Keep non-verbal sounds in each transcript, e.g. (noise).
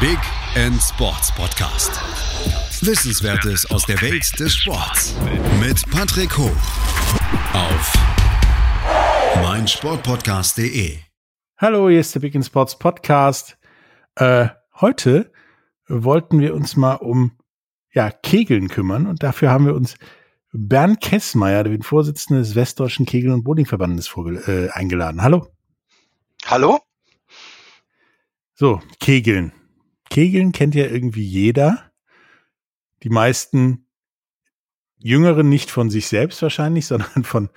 Big End Sports Podcast. Wissenswertes aus der Welt des Sports mit Patrick Hoch auf meinsportpodcast.de. Hallo, hier ist der Big End Sports Podcast. Äh, heute wollten wir uns mal um ja, Kegeln kümmern und dafür haben wir uns Bernd Kessmeier, den Vorsitzenden des Westdeutschen Kegel- und Bowlingverbandes, äh, eingeladen. Hallo. Hallo? So, Kegeln. Kegeln kennt ja irgendwie jeder. Die meisten Jüngeren nicht von sich selbst wahrscheinlich, (laughs) sondern von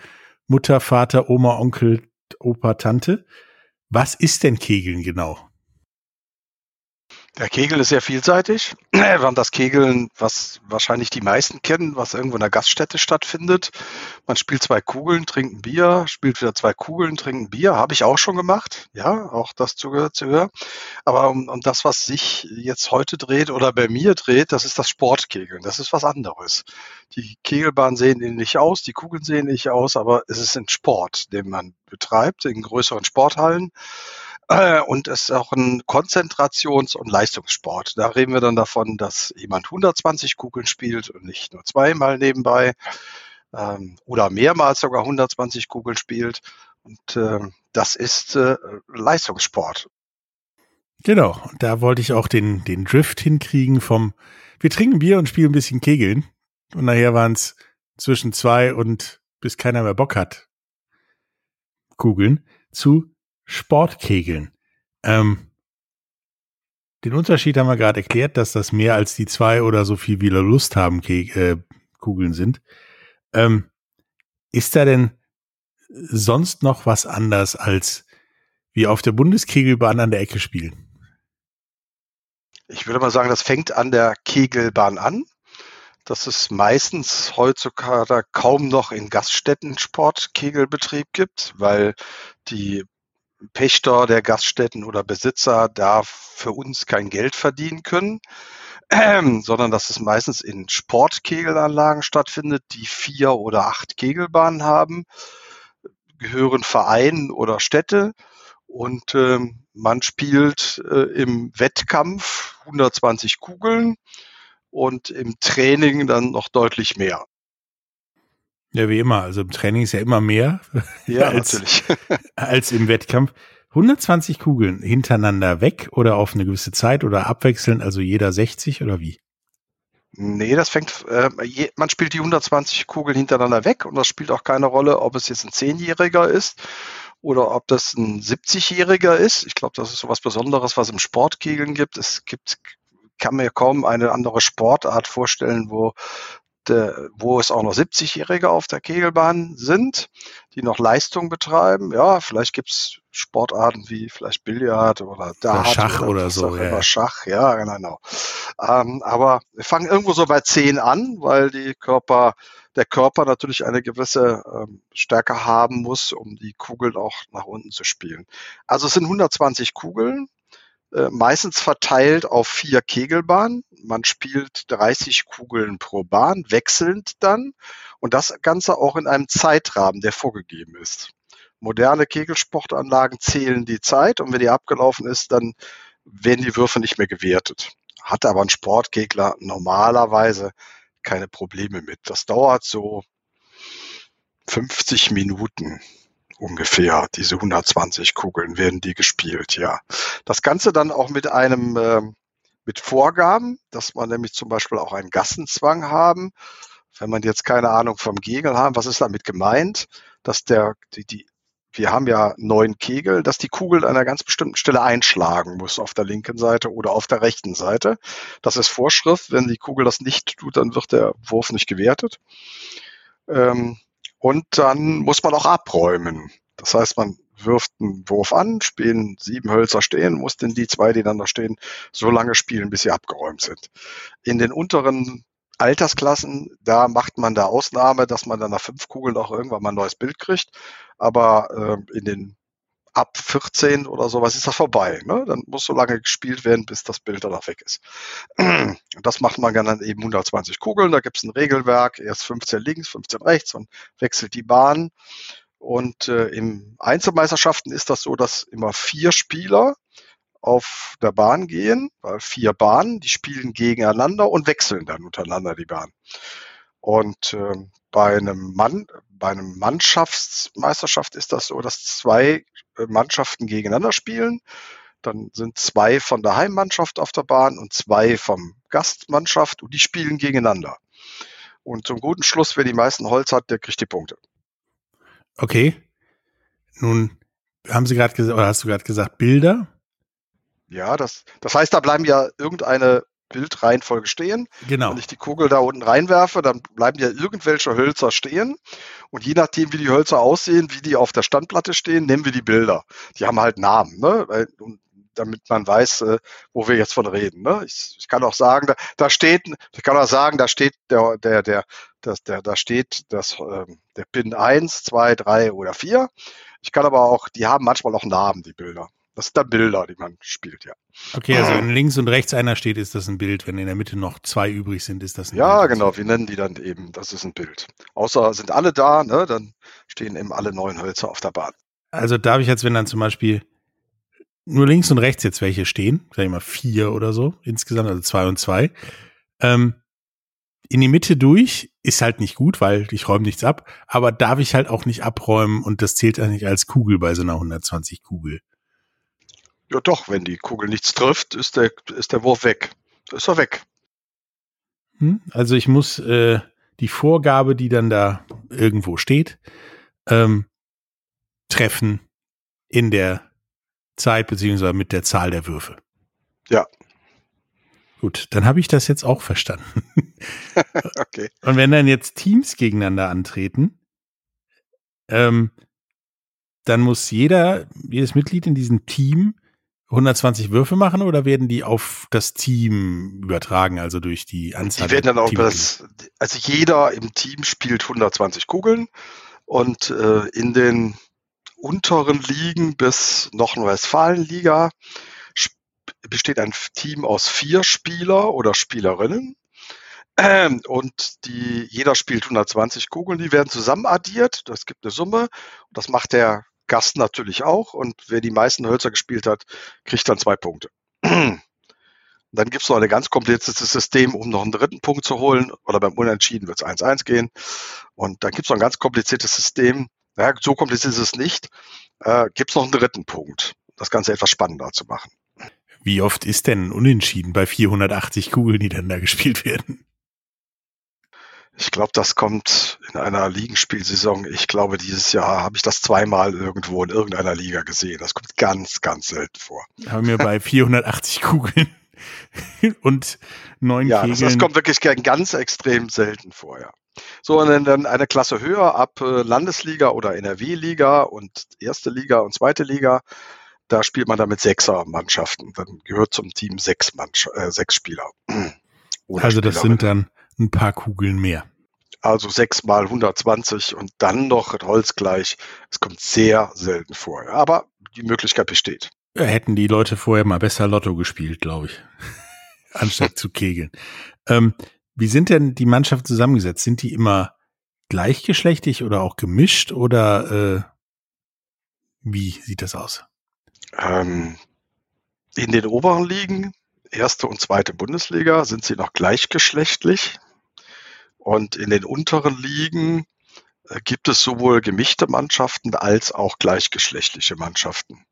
Mutter, Vater, Oma, Onkel, Opa, Tante. Was ist denn Kegeln genau? Der Kegel ist sehr vielseitig. (clears throat) Wir haben das Kegeln, was wahrscheinlich die meisten kennen, was irgendwo in der Gaststätte stattfindet. Man spielt zwei Kugeln, trinkt ein Bier, spielt wieder zwei Kugeln, trinkt ein Bier. Habe ich auch schon gemacht. Ja, auch das zugehört zu hören. Aber um, um das, was sich jetzt heute dreht oder bei mir dreht, das ist das Sportkegeln. Das ist was anderes. Die Kegelbahnen sehen ähnlich aus, die Kugeln sehen ähnlich aus, aber es ist ein Sport, den man betreibt in größeren Sporthallen. Äh, und es ist auch ein Konzentrations- und Leistungssport. Da reden wir dann davon, dass jemand 120 Kugeln spielt und nicht nur zweimal nebenbei ähm, oder mehrmals sogar 120 Kugeln spielt. Und äh, das ist äh, Leistungssport. Genau, da wollte ich auch den, den Drift hinkriegen vom, wir trinken Bier und spielen ein bisschen Kegeln. Und nachher waren es zwischen zwei und bis keiner mehr Bock hat. Kugeln zu Sportkegeln. Ähm, den Unterschied haben wir gerade erklärt, dass das mehr als die zwei oder so viel wie Lust haben Ke äh, Kugeln sind. Ähm, ist da denn sonst noch was anders als wie auf der Bundeskegelbahn an der Ecke spielen? Ich würde mal sagen, das fängt an der Kegelbahn an. Dass es meistens heutzutage kaum noch in Gaststätten Sportkegelbetrieb gibt, weil die Pächter der Gaststätten oder Besitzer da für uns kein Geld verdienen können, ähm, (clears throat) sondern dass es meistens in Sportkegelanlagen stattfindet, die vier oder acht Kegelbahnen haben, gehören Vereinen oder Städte und ähm, man spielt äh, im Wettkampf 120 Kugeln und im Training dann noch deutlich mehr. Ja, wie immer. Also im Training ist ja immer mehr. Ja, (laughs) als, natürlich. (laughs) als im Wettkampf. 120 Kugeln hintereinander weg oder auf eine gewisse Zeit oder abwechselnd, also jeder 60 oder wie? Nee, das fängt, äh, je, man spielt die 120 Kugeln hintereinander weg und das spielt auch keine Rolle, ob es jetzt ein Zehnjähriger ist oder ob das ein 70-Jähriger ist. Ich glaube, das ist so was Besonderes, was im Sportkegeln gibt. Es gibt, kann mir kaum eine andere Sportart vorstellen, wo wo es auch noch 70-Jährige auf der Kegelbahn sind, die noch Leistung betreiben. Ja, vielleicht gibt's Sportarten wie vielleicht Billard oder Dart Schach oder, oder so. Ja. Schach, ja, genau. Ähm, aber wir fangen irgendwo so bei 10 an, weil die Körper, der Körper natürlich eine gewisse ähm, Stärke haben muss, um die Kugeln auch nach unten zu spielen. Also es sind 120 Kugeln, äh, meistens verteilt auf vier Kegelbahnen. Man spielt 30 Kugeln pro Bahn, wechselnd dann und das Ganze auch in einem Zeitrahmen, der vorgegeben ist. Moderne Kegelsportanlagen zählen die Zeit und wenn die abgelaufen ist, dann werden die Würfe nicht mehr gewertet. Hat aber ein Sportkegler normalerweise keine Probleme mit. Das dauert so 50 Minuten ungefähr. Diese 120 Kugeln werden die gespielt, ja. Das Ganze dann auch mit einem, äh, mit Vorgaben, dass man nämlich zum Beispiel auch einen Gassenzwang haben. Wenn man jetzt keine Ahnung vom Kegel haben, was ist damit gemeint? Dass der, die, die, wir haben ja neun Kegel, dass die Kugel an einer ganz bestimmten Stelle einschlagen muss, auf der linken Seite oder auf der rechten Seite. Das ist Vorschrift. Wenn die Kugel das nicht tut, dann wird der Wurf nicht gewertet. Ähm, und dann muss man auch abräumen. Das heißt, man wirft einen Wurf an, spielen sieben Hölzer stehen, muss denn die zwei, die dann da stehen, so lange spielen, bis sie abgeräumt sind. In den unteren Altersklassen, da macht man da Ausnahme, dass man dann nach fünf Kugeln auch irgendwann mal ein neues Bild kriegt. Aber äh, in den ab 14 oder sowas ist das vorbei. Ne? Dann muss so lange gespielt werden, bis das Bild danach weg ist. Und das macht man dann eben 120 Kugeln. Da gibt es ein Regelwerk, erst 15 links, 15 rechts und wechselt die Bahn. Und äh, im Einzelmeisterschaften ist das so, dass immer vier Spieler auf der Bahn gehen, vier Bahnen, die spielen gegeneinander und wechseln dann untereinander die Bahn. Und äh, bei einem Mann, bei einem Mannschaftsmeisterschaft ist das so, dass zwei Mannschaften gegeneinander spielen. Dann sind zwei von der Heimmannschaft auf der Bahn und zwei vom Gastmannschaft und die spielen gegeneinander. Und zum guten Schluss, wer die meisten Holz hat, der kriegt die Punkte. Okay. Nun haben Sie gerade gesagt, oder hast du gerade gesagt, Bilder? Ja, das, das heißt, da bleiben ja irgendeine Bildreihenfolge stehen. Genau. Wenn ich die Kugel da unten reinwerfe, dann bleiben ja irgendwelche Hölzer stehen. Und je nachdem, wie die Hölzer aussehen, wie die auf der Standplatte stehen, nehmen wir die Bilder. Die haben halt Namen, ne? Und damit man weiß, äh, wo wir jetzt von reden. Ne? Ich, ich kann auch sagen, da, da steht, ich kann auch sagen, da steht der, der, der, das, der, da steht das, äh, der Pin 1, 2, 3 oder 4. Ich kann aber auch, die haben manchmal auch Namen, die Bilder. Das sind dann Bilder, die man spielt, ja. Okay, also wenn links und rechts einer steht, ist das ein Bild. Wenn in der Mitte noch zwei übrig sind, ist das ein ja, Bild. Ja, genau. Wir nennen die dann eben, das ist ein Bild. Außer sind alle da, ne, dann stehen eben alle neun Hölzer auf der Bahn. Also darf ich jetzt, wenn dann zum Beispiel nur links und rechts jetzt welche stehen, sag ich mal vier oder so insgesamt, also zwei und zwei, ähm, in die Mitte durch ist halt nicht gut, weil ich räume nichts ab, aber darf ich halt auch nicht abräumen und das zählt eigentlich als Kugel bei so einer 120 Kugel. Ja doch, wenn die Kugel nichts trifft, ist der, ist der Wurf weg. Ist er weg. Hm? Also ich muss äh, die Vorgabe, die dann da irgendwo steht, ähm, treffen in der Zeit beziehungsweise mit der Zahl der Würfe. Ja. Gut, dann habe ich das jetzt auch verstanden. (laughs) okay. Und wenn dann jetzt Teams gegeneinander antreten, ähm, dann muss jeder, jedes Mitglied in diesem Team 120 Würfe machen oder werden die auf das Team übertragen, also durch die Anzahl? Die werden dann auch das, also jeder im Team spielt 120 Kugeln und äh, in den unteren Ligen bis Nordrhein-Westfalen-Liga besteht ein Team aus vier Spieler oder Spielerinnen. Ähm, und die, jeder spielt 120 Kugeln, die werden zusammen addiert. Das gibt eine Summe. Und das macht der Gast natürlich auch. Und wer die meisten Hölzer gespielt hat, kriegt dann zwei Punkte. (clears throat) Dann gibt es noch ein ganz kompliziertes System, um noch einen dritten Punkt zu holen. Oder beim Unentschieden wird es 1-1 gehen. Und dann gibt es noch ein ganz kompliziertes System. Ja, so kompliziert ist es nicht. Äh, gibt es noch einen dritten Punkt, das Ganze etwas spannender zu machen. Wie oft ist denn Unentschieden bei 480 Kugeln, die dann da gespielt werden? Ich glaube, das kommt in einer Ligenspielsaison. Ich glaube, dieses Jahr habe ich das zweimal irgendwo in irgendeiner Liga gesehen. Das kommt ganz, ganz selten vor. Haben wir bei (laughs) 480 Kugeln (laughs) und neun ja, Kegeln. Das, das kommt wirklich ganz extrem selten vor, ja. So, und dann eine Klasse höher ab äh, Landesliga oder NRW-Liga und erste Liga und zweite Liga. Da spielt man dann mit Sechser-Mannschaften. Dann gehört zum Team sechs, Mannsch äh, sechs Spieler. (clears throat) also das sind dann ein paar Kugeln mehr. Also sechs mal 120 und dann noch holzgleich. Es kommt sehr selten vor. Aber die Möglichkeit besteht. Hätten die Leute vorher mal besser Lotto gespielt, glaube ich. (laughs) Anstatt zu kegeln. Ähm, wie sind denn die Mannschaften zusammengesetzt? Sind die immer gleichgeschlechtlich oder auch gemischt oder äh, wie sieht das aus? Ähm, in den oberen Ligen, erste und zweite Bundesliga, sind sie noch gleichgeschlechtlich. Und in den unteren Ligen äh, gibt es sowohl gemischte Mannschaften als auch gleichgeschlechtliche Mannschaften.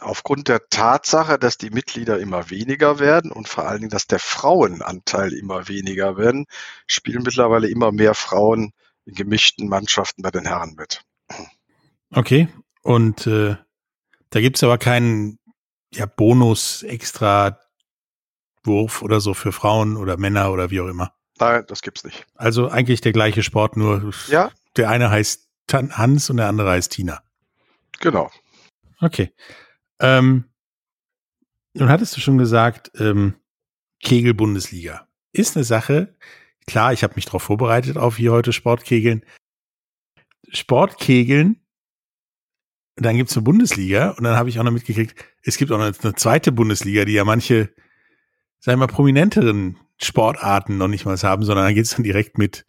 Aufgrund der Tatsache, dass die Mitglieder immer weniger werden und vor allen Dingen, dass der Frauenanteil immer weniger werden, spielen mittlerweile immer mehr Frauen in gemischten Mannschaften bei den Herren mit. Okay, und äh, da gibt's aber keinen ja, Bonus extra Wurf oder so für Frauen oder Männer oder wie auch immer. Nein, das gibt's nicht. Also eigentlich der gleiche Sport, nur ja? der eine heißt Hans und der andere heißt Tina. Genau. Okay. Ähm, nun hattest du schon gesagt, ähm, Kegel-Bundesliga ist eine Sache. Klar, ich habe mich darauf vorbereitet auf hier heute Sportkegeln. Sportkegeln, dann gibt's eine Bundesliga und dann habe ich auch noch mitgekriegt, es gibt auch noch eine zweite Bundesliga, die ja manche, sagen wir mal, prominenteren Sportarten noch nicht mal haben, sondern dann geht's dann direkt mit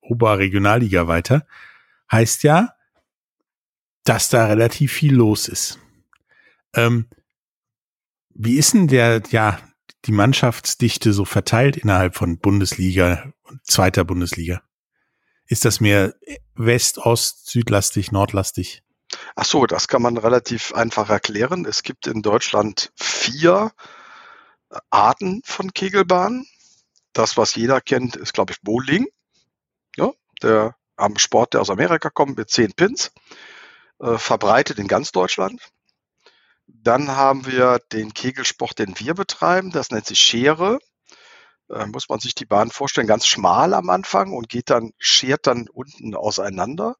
Oberregionalliga weiter. Heißt ja, dass da relativ viel los ist. Ähm, wie ist denn der, ja, die Mannschaftsdichte so verteilt innerhalb von Bundesliga und zweiter Bundesliga? Ist das mehr West, Ost, Südlastig, Nordlastig? Ach so, das kann man relativ einfach erklären. Es gibt in Deutschland vier Arten von Kegelbahnen. Das, was jeder kennt, ist, glaube ich, Bowling. Ja, der am Sport, der aus Amerika kommt, mit zehn Pins, äh, verbreitet in ganz Deutschland. Dann haben wir den Kegelsport, den wir betreiben. Das nennt sich Schere. Äh, muss man sich die Bahn vorstellen, ganz schmal am Anfang und geht dann, schert dann unten auseinander.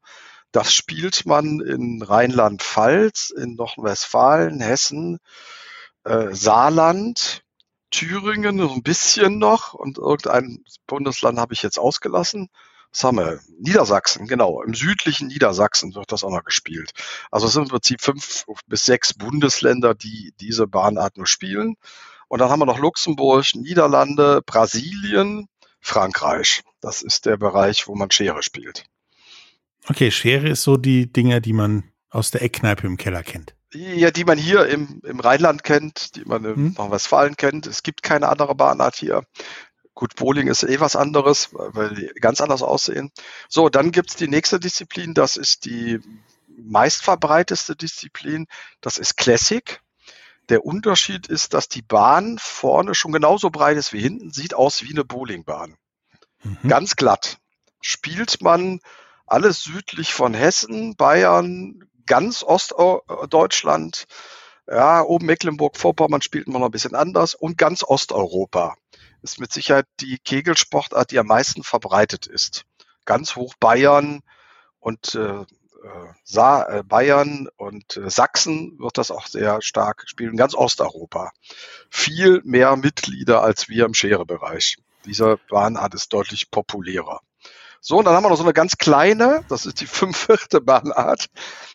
Das spielt man in Rheinland-Pfalz, in Nordrhein-Westfalen, Hessen, äh, Saarland, Thüringen so ein bisschen noch und irgendein Bundesland habe ich jetzt ausgelassen. Was haben wir? Niedersachsen, genau. Im südlichen Niedersachsen wird das auch noch gespielt. Also es sind im Prinzip fünf bis sechs Bundesländer, die diese Bahnart nur spielen. Und dann haben wir noch Luxemburg, Niederlande, Brasilien, Frankreich. Das ist der Bereich, wo man Schere spielt. Okay, Schere ist so die Dinger, die man aus der Eckkneipe im Keller kennt. Ja, die man hier im, im Rheinland kennt, die man in hm. Nordrhein-Westfalen kennt. Es gibt keine andere Bahnart hier. Gut, Bowling ist eh was anderes, weil die ganz anders aussehen. So, dann gibt's die nächste Disziplin, das ist die meistverbreiteste Disziplin, das ist Classic. Der Unterschied ist, dass die Bahn vorne schon genauso breit ist wie hinten, sieht aus wie eine Bowlingbahn. Mhm. Ganz glatt. Spielt man alles südlich von Hessen, Bayern, ganz Ostdeutschland, ja, oben Mecklenburg-Vorpommern spielt man noch ein bisschen anders und ganz Osteuropa ist mit Sicherheit die Kegelsportart, die am meisten verbreitet ist. Ganz hoch Bayern und äh, äh, äh, Bayern und äh, Sachsen wird das auch sehr stark spielen, ganz Osteuropa. Viel mehr Mitglieder als wir im Scherebereich. Dieser Bahnart ist deutlich populärer. So, und dann haben wir noch so eine ganz kleine, das ist die (laughs) fünfvierte Bahnart.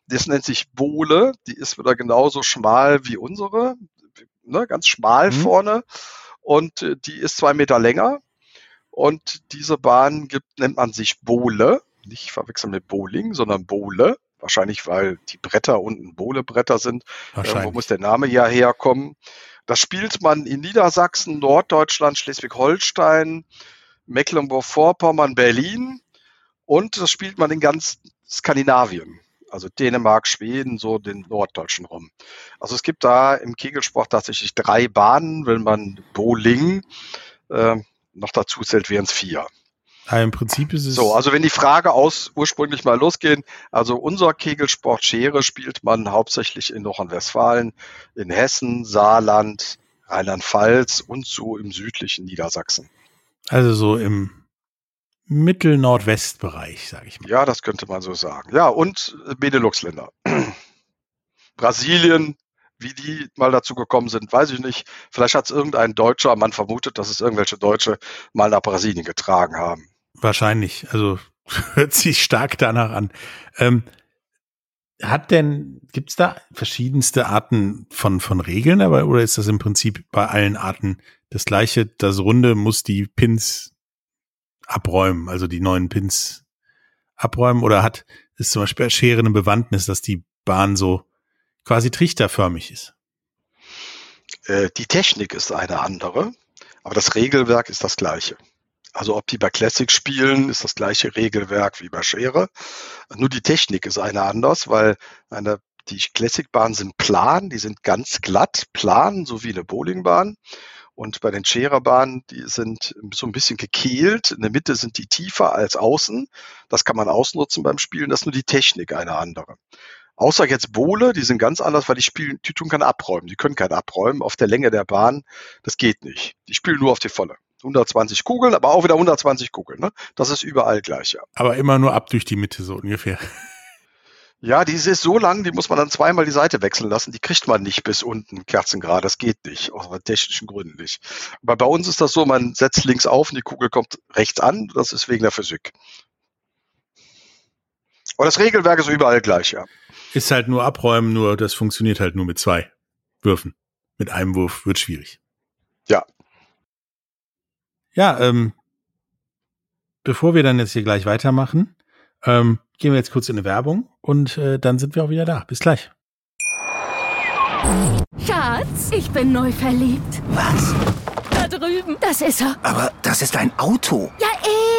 Das nennt sich Bohle. Die ist wieder genauso schmal wie unsere, ne, ganz schmal mhm. vorne. Und äh, die ist zwei Meter länger. Und diese Bahn gibt, nennt man sich Bohle nicht verwechseln mit Bowling, sondern Bowle. Wahrscheinlich, weil die Bretter unten Bohlebretter sind. Irgendwo muss der Name ja herkommen. Das spielt man in Niedersachsen, Norddeutschland, Schleswig-Holstein, Mecklenburg-Vorpommern, Berlin und das spielt man in ganz Skandinavien. Also Dänemark, Schweden, so den norddeutschen rum. Also es gibt da im Kegelsport tatsächlich drei Bahnen. Wenn man Bowling äh, noch dazu zählt, wären es vier. Ja, Im Prinzip ist es. So, also wenn die Frage aus ursprünglich mal losgehen, also unser Kegelsport Schere spielt man hauptsächlich in Nordrhein-Westfalen, in Hessen, Saarland, Rheinland-Pfalz und so im südlichen Niedersachsen. Also so im Mittel-Nordwest-Bereich, sage ich mal. Ja, das könnte man so sagen. Ja, und Benelux-Länder. (clears throat) Brasilien, wie die mal dazu gekommen sind, weiß ich nicht. Vielleicht hat es irgendein Deutscher, man vermutet, dass es irgendwelche Deutsche mal nach Brasilien getragen haben. Wahrscheinlich. Also (laughs) hört sich stark danach an. Ähm, hat denn, gibt's da verschiedenste Arten von, von Regeln, aber, oder ist das im Prinzip bei allen Arten das gleiche? Das Runde muss die Pins abräumen, also die neuen Pins abräumen, oder hat, ist zum Beispiel Schere eine Bewandtnis, dass die Bahn so quasi trichterförmig ist? Äh, die Technik ist eine andere, aber das Regelwerk ist das gleiche. Also ob die bei Classic spielen, ist das gleiche Regelwerk wie bei Schere. Nur die Technik ist eine anders, weil eine, die Classic-Bahnen sind plan, die sind ganz glatt, plan, so wie eine Bowlingbahn. Und bei den Schererbahnen, die sind so ein bisschen gekehlt. In der Mitte sind die tiefer als außen. Das kann man ausnutzen beim Spielen. Das ist nur die Technik eine andere. Außer jetzt Bohle, die sind ganz anders, weil die spielen, die tun keine abräumen. Die können kein abräumen auf der Länge der Bahn. Das geht nicht. Die spielen nur auf die volle. 120 Kugeln, aber auch wieder 120 Kugeln. Ne? Das ist überall gleich, ja. Aber immer nur ab durch die Mitte, so ungefähr. Ja, die ist so lang, die muss man dann zweimal die Seite wechseln lassen. Die kriegt man nicht bis unten Kerzengrad. Das geht nicht, aus technischen Gründen nicht. Aber bei uns ist das so, man setzt links auf und die Kugel kommt rechts an. Das ist wegen der Physik. Aber das Regelwerk ist überall gleich, ja. Ist halt nur abräumen, nur das funktioniert halt nur mit zwei Würfen. Mit einem Wurf wird schwierig. Ja, ja, ähm, bevor wir dann jetzt hier gleich weitermachen, ähm, gehen wir jetzt kurz in eine Werbung und äh, dann sind wir auch wieder da. Bis gleich. Schatz, ich bin neu verliebt. Was? Da drüben. Das ist er. Aber das ist ein Auto. Ja,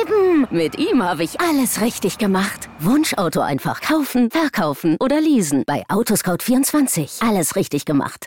eben. Mit ihm habe ich alles richtig gemacht. Wunschauto einfach kaufen, verkaufen oder leasen. Bei Autoscout24. Alles richtig gemacht.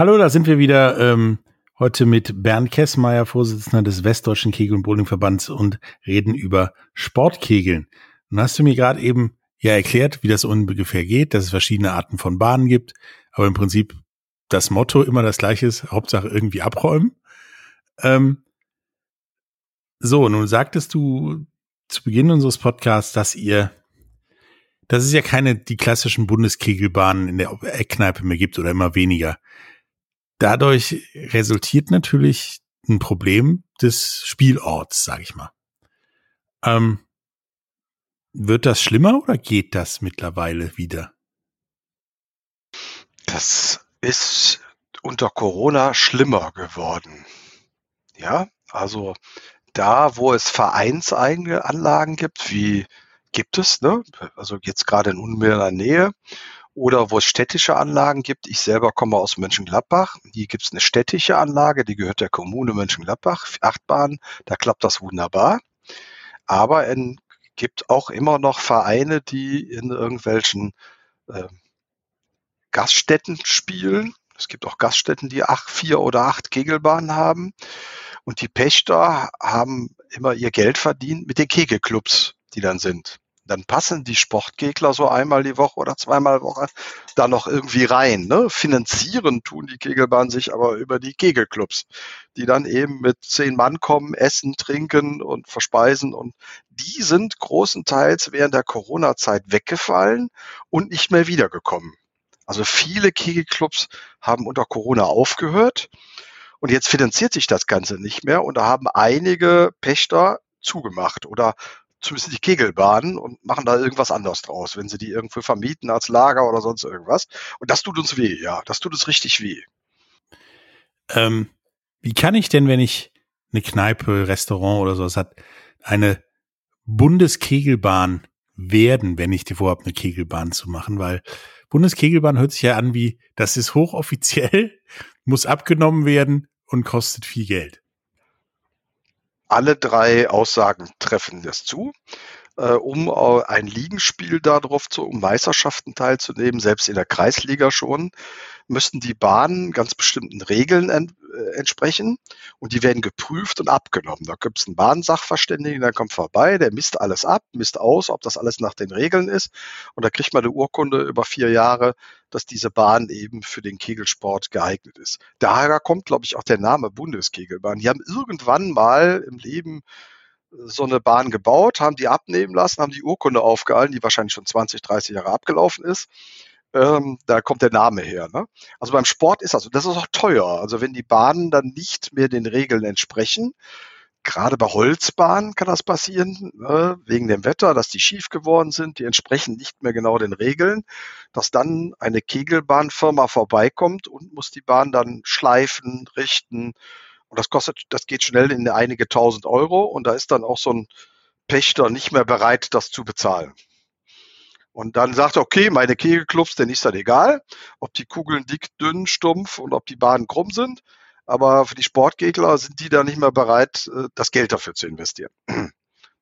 Hallo, da sind wir wieder ähm, heute mit Bernd Kessmeier, Vorsitzender des Westdeutschen Kegel- und Bowlingverbands und reden über Sportkegeln. Nun hast du mir gerade eben ja erklärt, wie das ungefähr geht, dass es verschiedene Arten von Bahnen gibt, aber im Prinzip das Motto immer das gleiche ist, Hauptsache irgendwie abräumen. Ähm, so, nun sagtest du zu Beginn unseres Podcasts, dass ihr, dass es ja keine die klassischen Bundeskegelbahnen in der Eckkneipe mehr gibt oder immer weniger. Dadurch resultiert natürlich ein Problem des Spielorts, sag ich mal. Ähm, wird das schlimmer oder geht das mittlerweile wieder? Das ist unter Corona schlimmer geworden. Ja, also da, wo es vereinseigene Anlagen gibt, wie gibt es, ne? Also jetzt gerade in unmittelbarer Nähe oder wo es städtische Anlagen gibt. Ich selber komme aus Mönchengladbach. Hier gibt es eine städtische Anlage, die gehört der Kommune Mönchengladbach, Achtbahn, da klappt das wunderbar. Aber es gibt auch immer noch Vereine, die in irgendwelchen äh, Gaststätten spielen. Es gibt auch Gaststätten, die acht, vier oder acht Kegelbahnen haben. Und die Pächter haben immer ihr Geld verdient mit den Kegelclubs, die dann sind. Dann passen die Sportgegner so einmal die Woche oder zweimal die Woche da noch irgendwie rein. Ne? Finanzieren tun die Kegelbahnen sich aber über die Kegelclubs, die dann eben mit zehn Mann kommen, essen, trinken und verspeisen. Und die sind großenteils während der Corona-Zeit weggefallen und nicht mehr wiedergekommen. Also viele Kegelclubs haben unter Corona aufgehört und jetzt finanziert sich das Ganze nicht mehr und da haben einige Pächter zugemacht oder zumindest die Kegelbahnen und machen da irgendwas anderes draus, wenn sie die irgendwo vermieten als Lager oder sonst irgendwas. Und das tut uns weh, ja, das tut uns richtig weh. Ähm, wie kann ich denn, wenn ich eine Kneipe, Restaurant oder sowas hat, eine Bundeskegelbahn werden, wenn ich die vorhabe, eine Kegelbahn zu machen? Weil Bundeskegelbahn hört sich ja an wie, das ist hochoffiziell, (laughs) muss abgenommen werden und kostet viel Geld. Alle drei Aussagen treffen das zu. Äh, um ein Ligenspiel darauf zu, um Meisterschaften teilzunehmen, selbst in der Kreisliga schon, müssten die Bahnen ganz bestimmten Regeln äh, entsprechen und die werden geprüft und abgenommen. Da gibt es einen Bahnsachverständigen, der kommt vorbei, der misst alles ab, misst aus, ob das alles nach den Regeln ist und da kriegt man eine Urkunde über vier Jahre, dass diese Bahn eben für den Kegelsport geeignet ist. Daher kommt, glaube ich, auch der Name Bundeskegelbahn. Die haben irgendwann mal im Leben so eine Bahn gebaut, haben die abnehmen lassen, haben die Urkunde aufgehalten, die wahrscheinlich schon 20, 30 Jahre abgelaufen ist. Ähm, da kommt der Name her. Ne? Also beim Sport ist das, das ist auch teuer. Also wenn die Bahnen dann nicht mehr den Regeln entsprechen, gerade bei Holzbahnen kann das passieren, ne? wegen dem Wetter, dass die schief geworden sind, die entsprechen nicht mehr genau den Regeln, dass dann eine Kegelbahnfirma vorbeikommt und muss die Bahn dann schleifen, richten, und das kostet, das geht schnell in einige tausend Euro und da ist dann auch so ein Pächter nicht mehr bereit, das zu bezahlen. Und dann sagt er, okay, meine Kegelclubs, denn ist das egal, ob die Kugeln dick, dünn, stumpf und ob die Bahnen krumm sind. Aber für die Sportgegner sind die da nicht mehr bereit, äh, das Geld dafür zu investieren. (clears throat)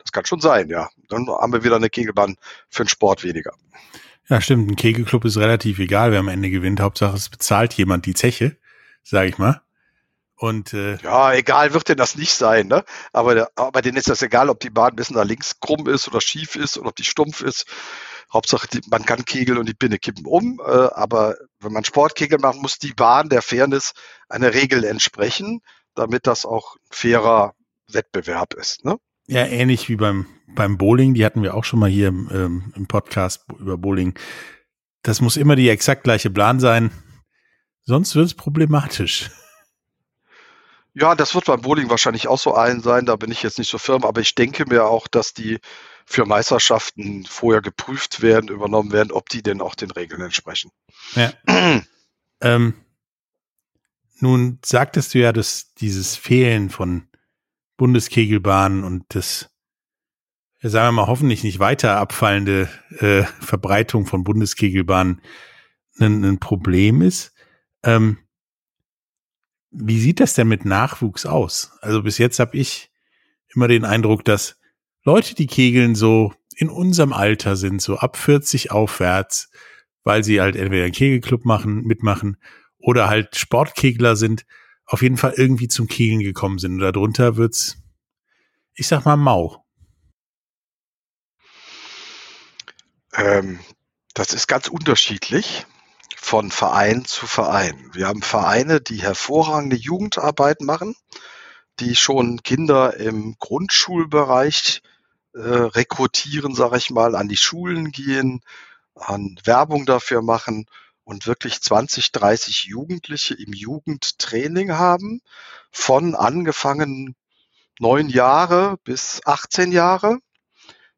Das kann schon sein, ja. Dann haben wir wieder eine Kegelbahn für den Sport weniger. Ja, stimmt. Ein Kegelclub ist relativ egal, wer am Ende gewinnt. Hauptsache, es bezahlt jemand die Zeche, sage ich mal. Und äh, ja, egal wird denn das nicht sein, ne? Aber, aber denen ist das egal, ob die Bahn ein bisschen nach links krumm ist oder schief ist oder ob die stumpf ist. Hauptsache, man kann kegeln und die Pinne kippen um. Äh, aber wenn man Sportkegel macht, muss die Bahn der Fairness eine Regel entsprechen, damit das auch ein fairer Wettbewerb ist. Ne? Ja, ähnlich wie beim, beim Bowling, die hatten wir auch schon mal hier im, ähm, im Podcast über Bowling das muss immer die exakt gleiche Plan sein. Sonst wird es problematisch. Ja, das wird beim Bowling wahrscheinlich auch so ein sein. Da bin ich jetzt nicht so firm, aber ich denke mir auch, dass die für Meisterschaften vorher geprüft werden, übernommen werden, ob die denn auch den Regeln entsprechen. Ja. (clears throat) ähm, nun sagtest du ja, dass dieses Fehlen von Bundeskegelbahnen und das, sagen wir mal, hoffentlich nicht weiter abfallende äh, Verbreitung von Bundeskegelbahnen ein, ein Problem ist. Ähm, wie sieht das denn mit Nachwuchs aus? Also bis jetzt habe ich immer den Eindruck, dass Leute, die kegeln, so in unserem Alter sind, so ab 40 aufwärts, weil sie halt entweder einen Kegelclub machen, mitmachen oder halt Sportkegler sind, auf jeden Fall irgendwie zum Kegeln gekommen sind. Und darunter wird's, ich sag mal, mau. Ähm, das ist ganz unterschiedlich von Verein zu Verein. Wir haben Vereine, die hervorragende Jugendarbeit machen, die schon Kinder im Grundschulbereich äh, rekrutieren, sage ich mal, an die Schulen gehen, an Werbung dafür machen und wirklich 20, 30 Jugendliche im Jugendtraining haben, von angefangen neun Jahre bis 18 Jahre.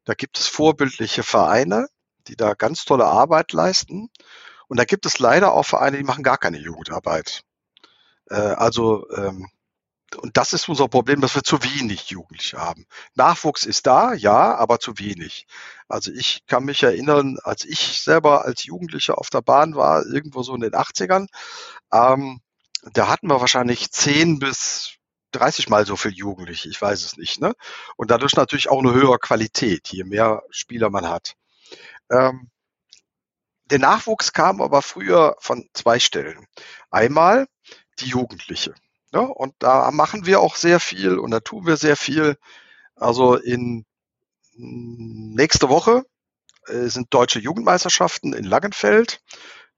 Da gibt es vorbildliche Vereine, die da ganz tolle Arbeit leisten. Und da gibt es leider auch Vereine, die machen gar keine Jugendarbeit. Äh, also ähm, und das ist unser Problem, dass wir zu wenig Jugendliche haben. Nachwuchs ist da, ja, aber zu wenig. Also ich kann mich erinnern, als ich selber als Jugendlicher auf der Bahn war, irgendwo so in den 80ern, ähm, da hatten wir wahrscheinlich 10 bis 30 mal so viel Jugendliche, ich weiß es nicht. Ne? Und dadurch natürlich auch eine höhere Qualität, je mehr Spieler man hat. Ähm, der Nachwuchs kam aber früher von zwei Stellen. Einmal die Jugendliche. Ja, ne? und da machen wir auch sehr viel und da tun wir sehr viel. Also in nächste Woche äh, sind deutsche Jugendmeisterschaften in Langenfeld,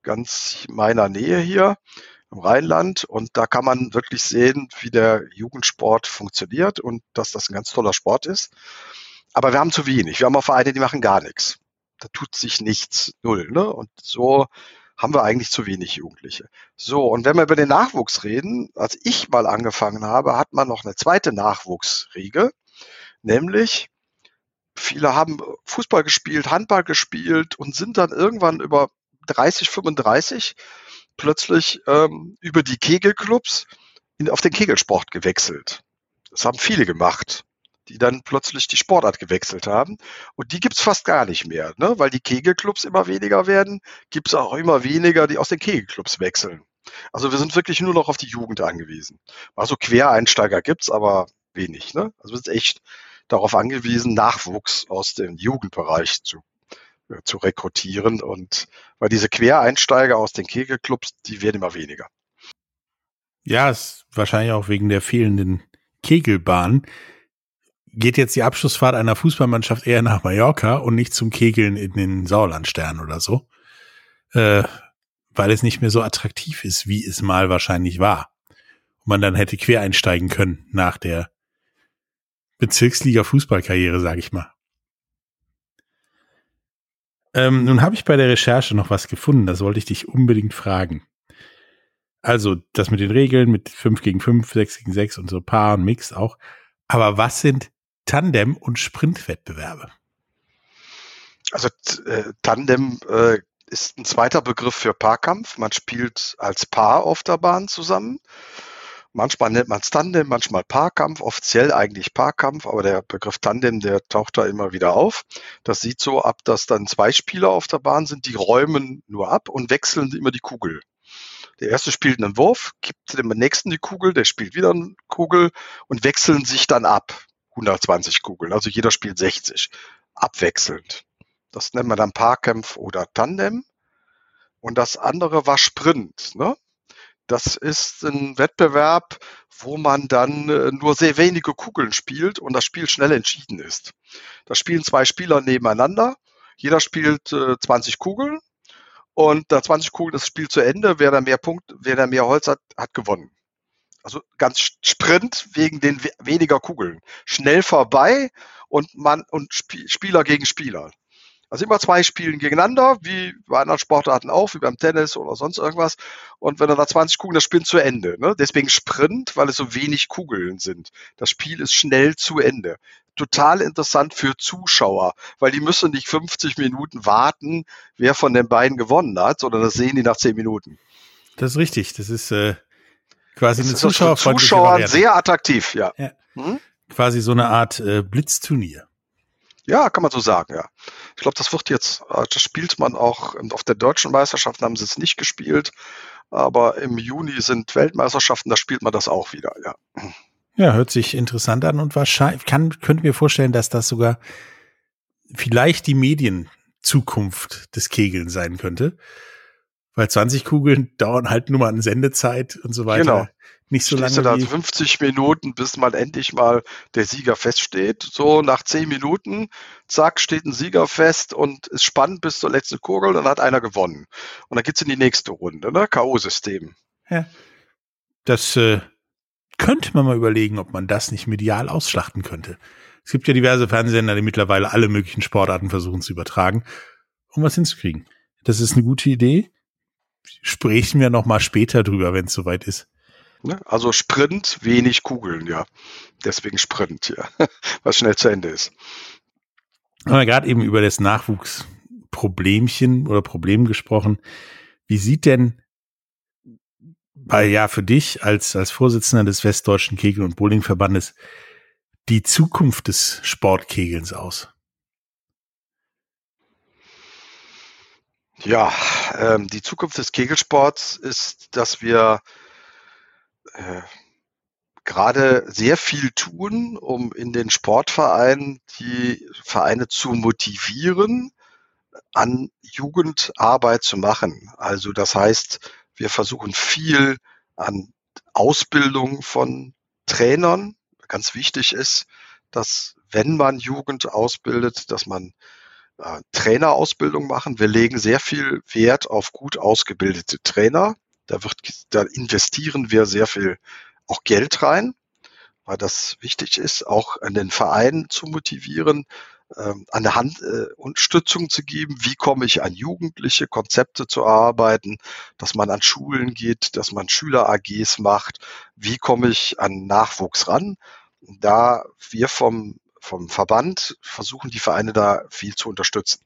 ganz meiner Nähe hier im Rheinland. Und da kann man wirklich sehen, wie der Jugendsport funktioniert und dass das ein ganz toller Sport ist. Aber wir haben zu wenig. Wir haben auch Vereine, die machen gar nichts. Da tut sich nichts, null. Ne? Und so haben wir eigentlich zu wenig Jugendliche. So, und wenn wir über den Nachwuchs reden, als ich mal angefangen habe, hat man noch eine zweite Nachwuchsriege, nämlich viele haben Fußball gespielt, Handball gespielt und sind dann irgendwann über 30, 35 plötzlich ähm, über die Kegelclubs in, auf den Kegelsport gewechselt. Das haben viele gemacht die dann plötzlich die Sportart gewechselt haben. Und die gibt's fast gar nicht mehr, ne? weil die Kegelclubs immer weniger werden, gibt's auch immer weniger, die aus den Kegelclubs wechseln. Also wir sind wirklich nur noch auf die Jugend angewiesen. Also Quereinsteiger gibt's, aber wenig. Ne? Also wir sind echt darauf angewiesen, Nachwuchs aus dem Jugendbereich zu, äh, zu rekrutieren. Und weil diese Quereinsteiger aus den Kegelclubs, die werden immer weniger. Ja, ist wahrscheinlich auch wegen der fehlenden Kegelbahn geht jetzt die Abschlussfahrt einer Fußballmannschaft eher nach Mallorca und nicht zum Kegeln in den Sauerlandstern oder so, äh, weil es nicht mehr so attraktiv ist, wie es mal wahrscheinlich war. Und man dann hätte quer einsteigen können nach der Bezirksliga Fußballkarriere, sage ich mal. Ähm, nun habe ich bei der Recherche noch was gefunden, das wollte ich dich unbedingt fragen. Also das mit den Regeln, mit 5 gegen 5, 6 gegen 6 und so Paar und Mix auch. Aber was sind Tandem- und Sprintwettbewerbe? Also äh, Tandem äh, ist ein zweiter Begriff für Paarkampf. Man spielt als Paar auf der Bahn zusammen. Manchmal nennt man es Tandem, manchmal Paarkampf, offiziell eigentlich Paarkampf, aber der Begriff Tandem, der taucht da immer wieder auf. Das sieht so ab, dass dann zwei Spieler auf der Bahn sind, die räumen nur ab und wechseln immer die Kugel. Der erste spielt einen Wurf, gibt dem nächsten die Kugel, der spielt wieder eine Kugel und wechseln sich dann ab. 120 Kugeln. Also jeder spielt 60. Abwechselnd. Das nennt man dann Paarkampf oder Tandem. Und das andere war Sprint. Ne? Das ist ein Wettbewerb, wo man dann äh, nur sehr wenige Kugeln spielt und das Spiel schnell entschieden ist. Da spielen zwei Spieler nebeneinander. Jeder spielt äh, 20 Kugeln und da 20 Kugeln das Spiel zu Ende. Wer da mehr Punkt, wer da mehr Holz hat, hat gewonnen. Also ganz Sprint wegen den weniger Kugeln. Schnell vorbei und man und Sp Spieler gegen Spieler. Also immer zwei Spielen gegeneinander, wie bei anderen Sportarten auch, wie beim Tennis oder sonst irgendwas. Und wenn er da 20 Kugeln, das Spiel zu Ende. Ne? Deswegen Sprint, weil es so wenig Kugeln sind. Das Spiel ist schnell zu Ende. Total interessant für Zuschauer, weil die müssen nicht 50 Minuten warten, wer von den beiden gewonnen hat, sondern das sehen die nach 10 Minuten. Das ist richtig. Das ist äh, quasi eine Zuschauerfreundliche Zuschauern sehr attraktiv, ja. Ja. Hm? Quasi so eine Art äh, Blitzturnier. Ja, kann man so sagen, ja. Ich glaube, das wird jetzt, äh, das spielt man auch auf der deutschen Meisterschaft, haben sie es nicht gespielt, aber im Juni sind Weltmeisterschaften, da spielt man das auch wieder, ja. Ja, hört sich interessant an und wahrscheinlich kann, könnte mir vorstellen, dass das sogar vielleicht die Medienzukunft des Kegeln sein könnte. Weil 20 Kugeln dauern halt nur mal an Sendezeit und so weiter. Genau. Nicht so Stehst du lange da wie, 50 Minuten, bis mal endlich mal der Sieger feststeht. So nach 10 Minuten, zack, steht ein Sieger fest und ist spannend bis zur letzten Kugel, dann hat einer gewonnen. Und dann geht's in die nächste Runde, ne? K.O.-System. das äh, könnte man mal überlegen, ob man das nicht medial ausschlachten könnte. Es gibt ja diverse Fernsehsender, die mittlerweile alle möglichen Sportarten versuchen zu übertragen, um was hinzukriegen. Das ist eine gute Idee. Sprechen wir noch mal später drüber, wenn es soweit ist. Ne? Also Sprint, wenig Kugeln, ja. Deswegen Sprint, ja. (laughs) Was schnell zu Ende ist. haben wir gerade eben über das Nachwuchsproblemchen oder Problem gesprochen. Wie sieht denn bei ja für dich als als Vorsitzender des Westdeutschen Kegel- und Bowlingverbandes die Zukunft des Sportkegelns aus? Ja, ähm, die Zukunft des Kegelsports ist, dass wir äh, gerade sehr viel tun, um in den Sportvereinen die Vereine zu motivieren, an Jugendarbeit zu machen. Also das heißt, wir versuchen viel an Ausbildung von Trainern. Ganz wichtig ist, dass wenn man Jugend ausbildet, dass man äh, Trainerausbildung machen. Wir legen sehr viel Wert auf gut ausgebildete Trainer. Da wird, da investieren wir sehr viel auch Geld rein, weil das wichtig ist, auch an den Verein zu motivieren, ähm, an der Hand äh, Unterstützung zu geben. Wie komme ich an Jugendliche Konzepte zu arbeiten, dass man an Schulen geht, dass man Schüler-AGs macht. Wie komme ich an Nachwuchs ran? Da wir vom vom Verband versuchen die Vereine da viel zu unterstützen.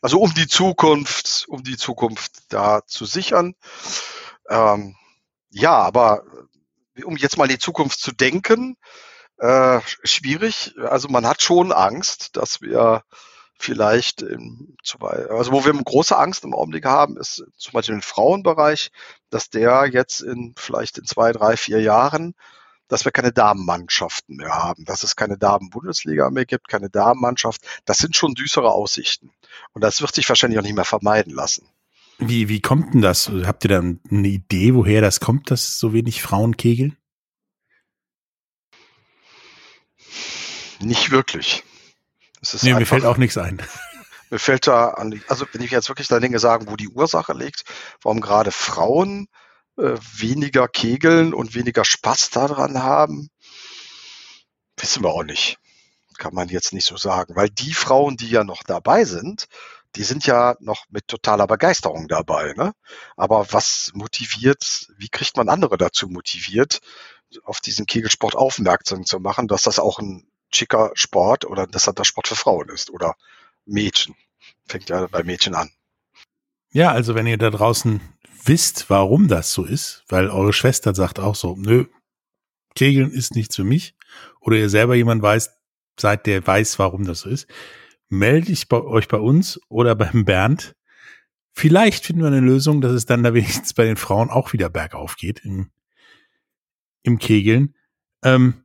Also um die Zukunft, um die Zukunft da zu sichern. Ähm, ja, aber um jetzt mal die Zukunft zu denken, äh, schwierig. Also man hat schon Angst, dass wir vielleicht, in, also wo wir große Angst im Augenblick haben, ist zum Beispiel im Frauenbereich, dass der jetzt in vielleicht in zwei, drei, vier Jahren dass wir keine Damenmannschaften mehr haben, dass es keine Damenbundesliga mehr gibt, keine Damenmannschaft. Das sind schon düstere Aussichten. Und das wird sich wahrscheinlich auch nicht mehr vermeiden lassen. Wie, wie kommt denn das? Habt ihr da eine Idee, woher das kommt, dass so wenig Frauen kegeln? Nicht wirklich. Es Nee, mir einfach- fällt auch nichts ein. (laughs) Mir fällt da an, also wenn ich jetzt wirklich da Dinge sagen, wo die Ursache liegt, warum gerade Frauen äh, weniger kegeln und weniger Spaß daran haben, wissen wir auch nicht. Kann man jetzt nicht so sagen. Weil die Frauen, die ja noch dabei sind, die sind ja noch mit totaler Begeisterung dabei. Ne? Aber was motiviert, wie kriegt man andere dazu motiviert, auf diesen Kegelsport aufmerksam zu machen, dass das auch ein schicker Sport oder dass das der Sport für Frauen ist oder Mädchen. Fängt ja bei Mädchen an. Ja, also wenn ihr da draußen wisst, warum das so ist, weil eure Schwester sagt auch so, nö, Kegeln ist nichts für mich, oder ihr selber jemand weiß, seid der weiß, warum das so ist, melde ich bei euch bei uns oder beim Bernd. Vielleicht finden wir eine Lösung, dass es dann da wenigstens bei den Frauen auch wieder bergauf geht im, im Kegeln. Ähm,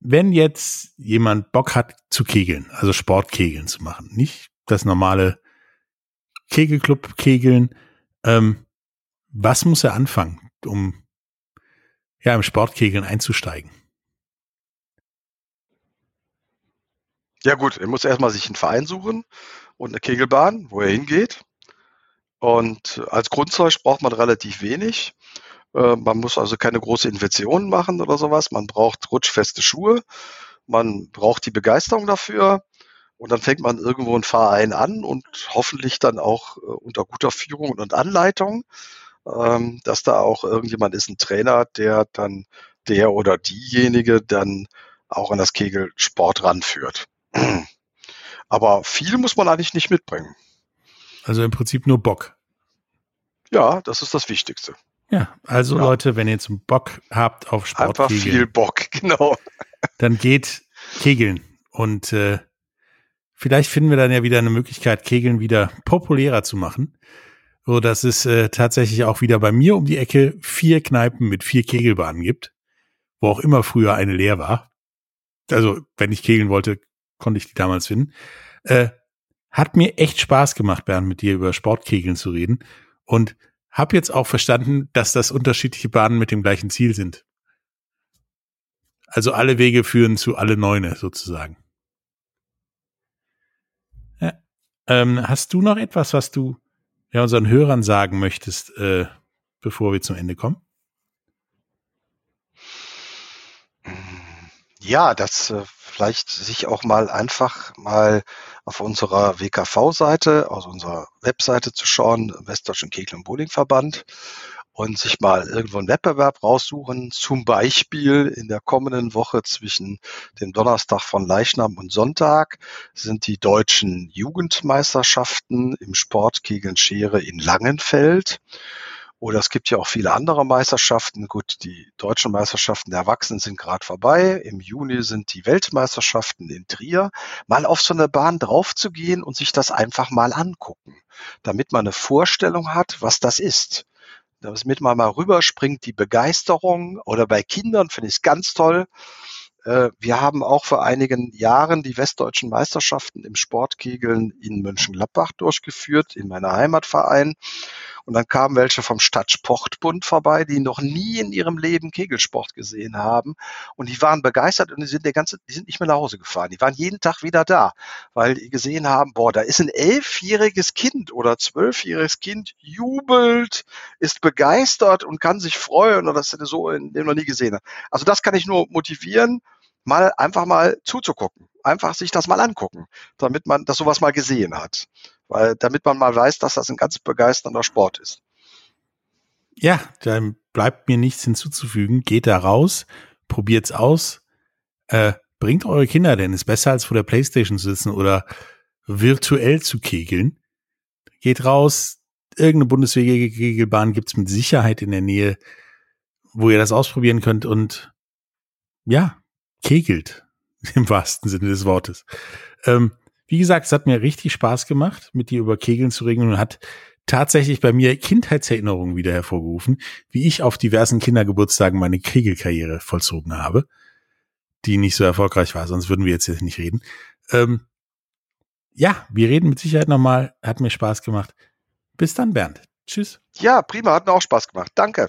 wenn jetzt jemand Bock hat zu kegeln, also Sportkegeln zu machen, nicht das normale Kegelclub kegeln, ähm, was muss er anfangen, um ja im Sportkegeln einzusteigen? Ja gut, er muss erstmal sich einen Verein suchen und eine Kegelbahn, wo er hingeht. Und als Grundzeug braucht man relativ wenig. Äh, Man muss also keine große Investitionen machen oder sowas. Man braucht rutschfeste Schuhe. Man braucht die Begeisterung dafür. Und dann fängt man irgendwo einen Verein an und hoffentlich dann auch äh, unter guter Führung und Anleitung, ähm, dass da auch irgendjemand ist, ein Trainer, der dann der oder diejenige dann auch an das Kegelsport ranführt. Aber viel muss man eigentlich nicht mitbringen. Also im Prinzip nur Bock. Ja, das ist das Wichtigste. Ja, also ja. Leute, wenn ihr zum Bock habt auf Sport, einfach viel Bock, (laughs) genau. Dann geht kegeln und äh, vielleicht finden wir dann ja wieder eine Möglichkeit, Kegeln wieder populärer zu machen. So dass es äh, tatsächlich auch wieder bei mir um die Ecke vier Kneipen mit vier Kegelbahnen gibt, wo auch immer früher eine leer war. Also wenn ich kegeln wollte, konnte ich die damals finden. Äh, hat mir echt Spaß gemacht, Bernd, mit dir über Sportkegeln zu reden. Und habe jetzt auch verstanden, dass das unterschiedliche Bahnen mit dem gleichen Ziel sind. Also alle Wege führen zu alle Neune sozusagen. Ja. Ähm, hast du noch etwas, was du ja, unseren Hörern sagen möchtest, äh, bevor wir zum Ende kommen? Ja, dass äh, vielleicht sich auch mal einfach mal auf unserer WKV-Seite, aus unserer Webseite zu schauen, Westdeutschen Kegel- und Bowlingverband, und sich mal irgendwo einen Wettbewerb raussuchen. Zum Beispiel in der kommenden Woche zwischen dem Donnerstag von Leichnam und Sonntag sind die deutschen Jugendmeisterschaften im Sportkegeln Schere in Langenfeld. Oder es gibt ja auch viele andere Meisterschaften. Gut, die deutschen Meisterschaften der Erwachsenen sind gerade vorbei. Im Juni sind die Weltmeisterschaften in Trier. Mal auf so eine Bahn draufzugehen und sich das einfach mal angucken, damit man eine Vorstellung hat, was das ist damit man mal rüberspringt, die Begeisterung oder bei Kindern finde ich es ganz toll. Äh, wir haben auch vor einigen Jahren die westdeutschen Meisterschaften im Sportkegeln in Mönchengladbach durchgeführt, in meiner Heimatverein. Und dann kamen welche vom Stadtsportbund vorbei, die noch nie in ihrem Leben Kegelsport gesehen haben. Und die waren begeistert und die sind, der ganze, die sind nicht mehr nach Hause gefahren. Die waren jeden Tag wieder da, weil die gesehen haben, boah, da ist ein elfjähriges Kind oder zwölfjähriges Kind, jubelt, ist begeistert und kann sich freuen oder das hätte so in dem noch nie gesehen. Also das kann ich nur motivieren, mal einfach mal zuzugucken. Einfach sich das mal angucken, damit man das sowas mal gesehen hat weil damit man mal weiß, dass das ein ganz begeisternder Sport ist. Ja, dann bleibt mir nichts hinzuzufügen. Geht da raus, probiert's aus, äh, bringt eure Kinder denn, ist besser als vor der Playstation zu sitzen oder virtuell zu kegeln. Geht raus, irgendeine Bundeswehr-Kegelbahn gibt's mit Sicherheit in der Nähe, wo ihr das ausprobieren könnt und ja, kegelt (laughs) im wahrsten Sinne des Wortes. Ähm, wie gesagt, es hat mir richtig Spaß gemacht, mit dir über Kegeln zu reden und hat tatsächlich bei mir Kindheitserinnerungen wieder hervorgerufen, wie ich auf diversen Kindergeburtstagen meine Kegelkarriere vollzogen habe, die nicht so erfolgreich war, sonst würden wir jetzt nicht reden. Ähm, ja, wir reden mit Sicherheit nochmal. Hat mir Spaß gemacht. Bis dann, Bernd. Tschüss. Ja, prima, hat mir auch Spaß gemacht. Danke.